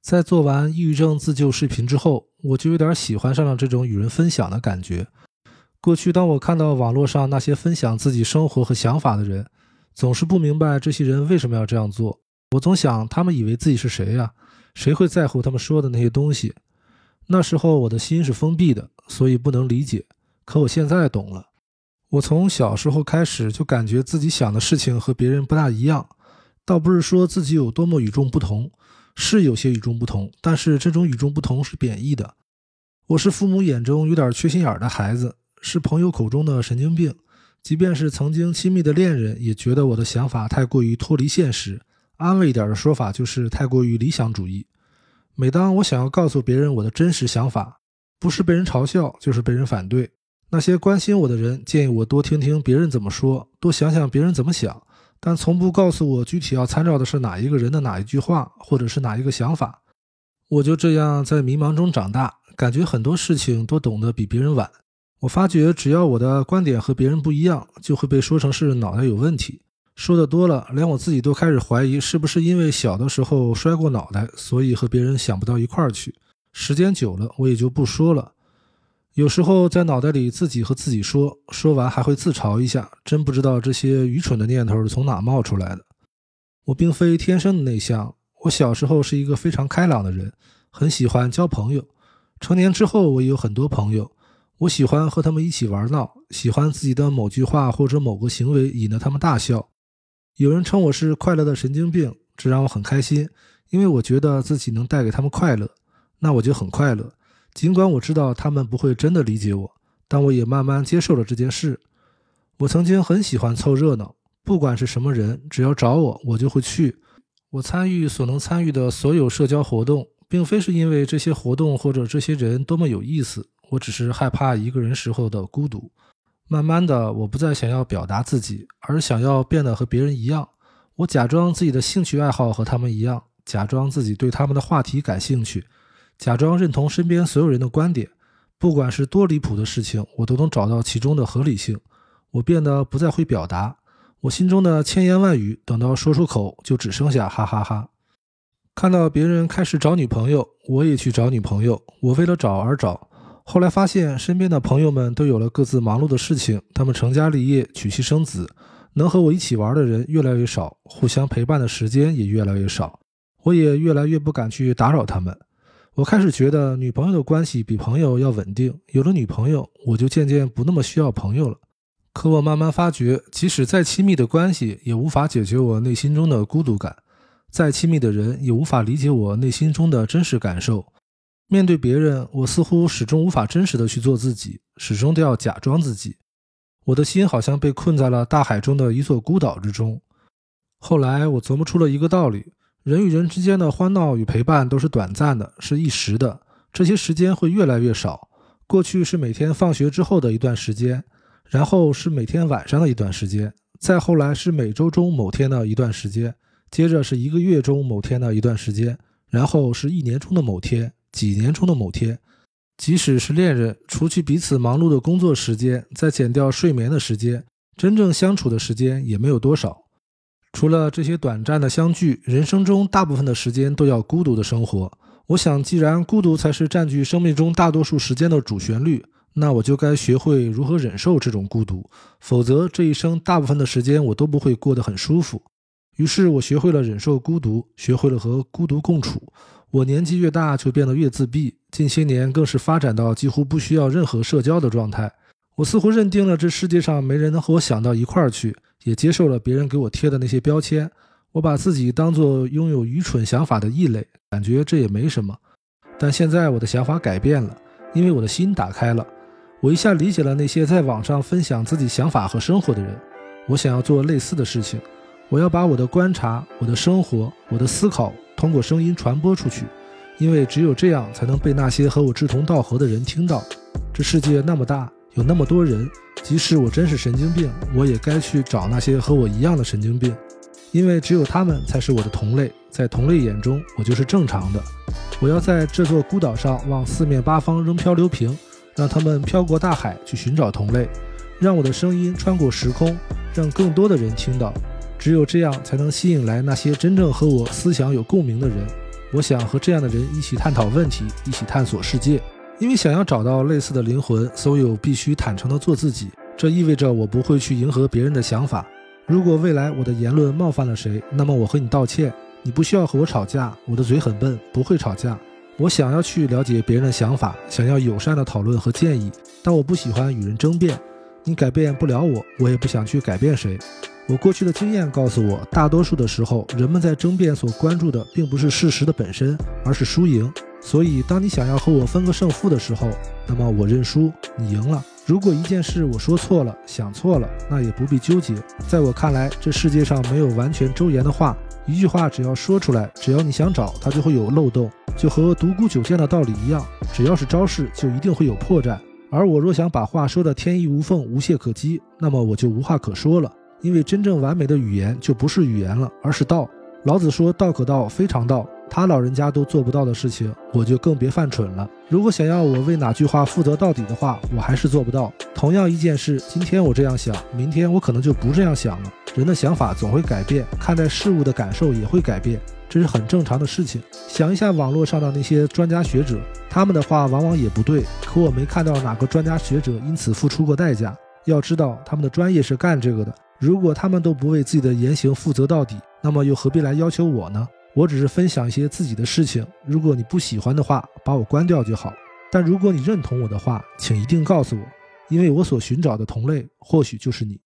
在做完抑郁症自救视频之后，我就有点喜欢上了这种与人分享的感觉。过去，当我看到网络上那些分享自己生活和想法的人，总是不明白这些人为什么要这样做。我总想，他们以为自己是谁呀？谁会在乎他们说的那些东西？那时候我的心是封闭的，所以不能理解。可我现在懂了。我从小时候开始就感觉自己想的事情和别人不大一样，倒不是说自己有多么与众不同，是有些与众不同，但是这种与众不同是贬义的。我是父母眼中有点缺心眼的孩子，是朋友口中的神经病，即便是曾经亲密的恋人也觉得我的想法太过于脱离现实。安慰一点的说法就是太过于理想主义。每当我想要告诉别人我的真实想法，不是被人嘲笑，就是被人反对。那些关心我的人建议我多听听别人怎么说，多想想别人怎么想，但从不告诉我具体要参照的是哪一个人的哪一句话，或者是哪一个想法。我就这样在迷茫中长大，感觉很多事情都懂得比别人晚。我发觉只要我的观点和别人不一样，就会被说成是脑袋有问题。说的多了，连我自己都开始怀疑，是不是因为小的时候摔过脑袋，所以和别人想不到一块儿去。时间久了，我也就不说了。有时候在脑袋里自己和自己说，说完还会自嘲一下，真不知道这些愚蠢的念头是从哪冒出来的。我并非天生的内向，我小时候是一个非常开朗的人，很喜欢交朋友。成年之后，我也有很多朋友，我喜欢和他们一起玩闹，喜欢自己的某句话或者某个行为引得他们大笑。有人称我是快乐的神经病，这让我很开心，因为我觉得自己能带给他们快乐，那我就很快乐。尽管我知道他们不会真的理解我，但我也慢慢接受了这件事。我曾经很喜欢凑热闹，不管是什么人，只要找我，我就会去。我参与所能参与的所有社交活动，并非是因为这些活动或者这些人多么有意思，我只是害怕一个人时候的孤独。慢慢的，我不再想要表达自己，而想要变得和别人一样。我假装自己的兴趣爱好和他们一样，假装自己对他们的话题感兴趣。假装认同身边所有人的观点，不管是多离谱的事情，我都能找到其中的合理性。我变得不再会表达，我心中的千言万语，等到说出口，就只剩下哈哈哈。看到别人开始找女朋友，我也去找女朋友。我为了找而找，后来发现身边的朋友们都有了各自忙碌的事情，他们成家立业，娶妻生子，能和我一起玩的人越来越少，互相陪伴的时间也越来越少，我也越来越不敢去打扰他们。我开始觉得女朋友的关系比朋友要稳定。有了女朋友，我就渐渐不那么需要朋友了。可我慢慢发觉，即使再亲密的关系，也无法解决我内心中的孤独感；再亲密的人，也无法理解我内心中的真实感受。面对别人，我似乎始终无法真实的去做自己，始终都要假装自己。我的心好像被困在了大海中的一座孤岛之中。后来，我琢磨出了一个道理。人与人之间的欢闹与陪伴都是短暂的，是一时的。这些时间会越来越少。过去是每天放学之后的一段时间，然后是每天晚上的一段时间，再后来是每周中某天的一段时间，接着是一个月中某天的一段时间，然后是一年中的某天，几年中的某天。即使是恋人，除去彼此忙碌的工作时间，再减掉睡眠的时间，真正相处的时间也没有多少。除了这些短暂的相聚，人生中大部分的时间都要孤独的生活。我想，既然孤独才是占据生命中大多数时间的主旋律，那我就该学会如何忍受这种孤独，否则这一生大部分的时间我都不会过得很舒服。于是我学会了忍受孤独，学会了和孤独共处。我年纪越大，就变得越自闭，近些年更是发展到几乎不需要任何社交的状态。我似乎认定了这世界上没人能和我想到一块儿去。也接受了别人给我贴的那些标签，我把自己当做拥有愚蠢想法的异类，感觉这也没什么。但现在我的想法改变了，因为我的心打开了，我一下理解了那些在网上分享自己想法和生活的人。我想要做类似的事情，我要把我的观察、我的生活、我的思考通过声音传播出去，因为只有这样才能被那些和我志同道合的人听到。这世界那么大。有那么多人，即使我真是神经病，我也该去找那些和我一样的神经病，因为只有他们才是我的同类，在同类眼中，我就是正常的。我要在这座孤岛上往四面八方扔漂流瓶，让他们漂过大海去寻找同类，让我的声音穿过时空，让更多的人听到。只有这样，才能吸引来那些真正和我思想有共鸣的人。我想和这样的人一起探讨问题，一起探索世界。因为想要找到类似的灵魂，所以我必须坦诚地做自己。这意味着我不会去迎合别人的想法。如果未来我的言论冒犯了谁，那么我和你道歉。你不需要和我吵架，我的嘴很笨，不会吵架。我想要去了解别人的想法，想要友善的讨论和建议，但我不喜欢与人争辩。你改变不了我，我也不想去改变谁。我过去的经验告诉我，大多数的时候，人们在争辩所关注的并不是事实的本身，而是输赢。所以，当你想要和我分个胜负的时候，那么我认输，你赢了。如果一件事我说错了，想错了，那也不必纠结。在我看来，这世界上没有完全周延的话。一句话只要说出来，只要你想找，它就会有漏洞，就和独孤九剑的道理一样。只要是招式，就一定会有破绽。而我若想把话说的天衣无缝、无懈可击，那么我就无话可说了。因为真正完美的语言就不是语言了，而是道。老子说道可道，非常道。他老人家都做不到的事情，我就更别犯蠢了。如果想要我为哪句话负责到底的话，我还是做不到。同样一件事，今天我这样想，明天我可能就不这样想了。人的想法总会改变，看待事物的感受也会改变，这是很正常的事情。想一下网络上的那些专家学者，他们的话往往也不对，可我没看到哪个专家学者因此付出过代价。要知道，他们的专业是干这个的。如果他们都不为自己的言行负责到底，那么又何必来要求我呢？我只是分享一些自己的事情，如果你不喜欢的话，把我关掉就好。但如果你认同我的话，请一定告诉我，因为我所寻找的同类或许就是你。